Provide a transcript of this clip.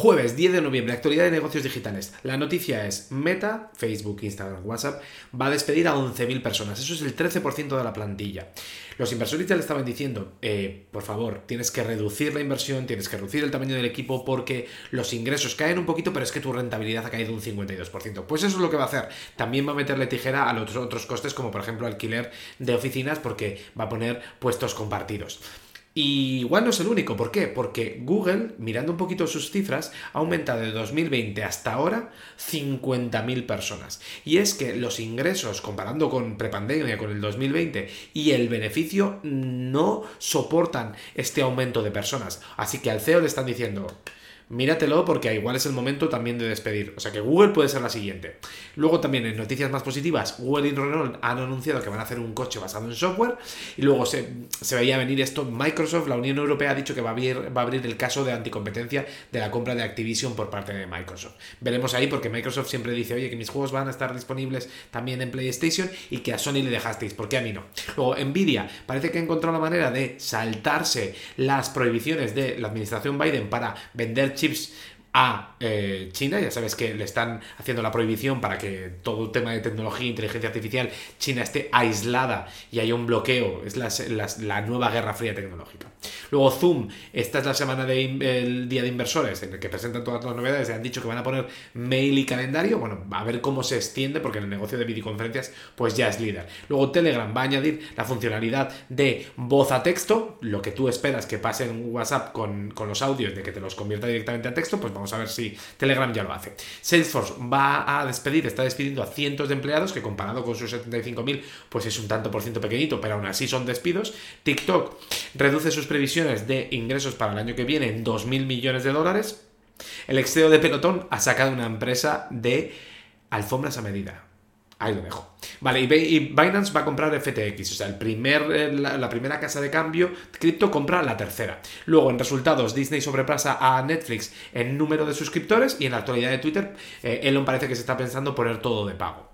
Jueves 10 de noviembre, actualidad de negocios digitales. La noticia es Meta, Facebook, Instagram, WhatsApp, va a despedir a 11.000 personas. Eso es el 13% de la plantilla. Los inversores ya le estaban diciendo, eh, por favor, tienes que reducir la inversión, tienes que reducir el tamaño del equipo porque los ingresos caen un poquito, pero es que tu rentabilidad ha caído un 52%. Pues eso es lo que va a hacer. También va a meterle tijera a los otros costes, como por ejemplo alquiler de oficinas, porque va a poner puestos compartidos. Y igual no es el único, ¿por qué? Porque Google, mirando un poquito sus cifras, ha aumentado de 2020 hasta ahora 50.000 personas. Y es que los ingresos, comparando con prepandemia, con el 2020, y el beneficio no soportan este aumento de personas. Así que al CEO le están diciendo, míratelo porque igual es el momento también de despedir. O sea que Google puede ser la siguiente. Luego también en noticias más positivas, Google y Renault han anunciado que van a hacer un coche basado en software y luego se, veía venir esto. Microsoft, la Unión Europea ha dicho que va a, abrir, va a abrir el caso de anticompetencia de la compra de Activision por parte de Microsoft. Veremos ahí porque Microsoft siempre dice, oye, que mis juegos van a estar disponibles también en PlayStation y que a Sony le dejasteis. ¿Por qué a mí no? Luego, Nvidia parece que ha encontrado la manera de saltarse las prohibiciones de la administración Biden para vender chips a eh, China. Ya sabes que le están haciendo la prohibición para que todo el tema de tecnología e inteligencia artificial China esté aislada y haya un bloqueo. Es la nueva guerra fría tecnológica. Luego Zoom, esta es la semana del día de inversores en el que presentan todas las novedades. Se han dicho que van a poner mail y calendario. Bueno, a ver cómo se extiende porque en el negocio de videoconferencias pues ya es líder. Luego Telegram va a añadir la funcionalidad de voz a texto, lo que tú esperas que pase en WhatsApp con, con los audios de que te los convierta directamente a texto, pues vamos a ver si Telegram ya lo hace. Salesforce va a despedir, está despidiendo a cientos de empleados que comparado con sus 75.000 pues es un tanto por ciento pequeñito, pero aún así son despidos. TikTok reduce sus previsiones de ingresos para el año que viene en 2.000 millones de dólares. El exeo de Pelotón ha sacado una empresa de alfombras a medida. Ahí lo dejo. Vale, y Binance va a comprar FTX, o sea, el primer, eh, la, primera casa de cambio cripto compra la tercera. Luego, en resultados, Disney sobrepasa a Netflix en número de suscriptores y en la actualidad de Twitter, eh, Elon parece que se está pensando poner todo de pago.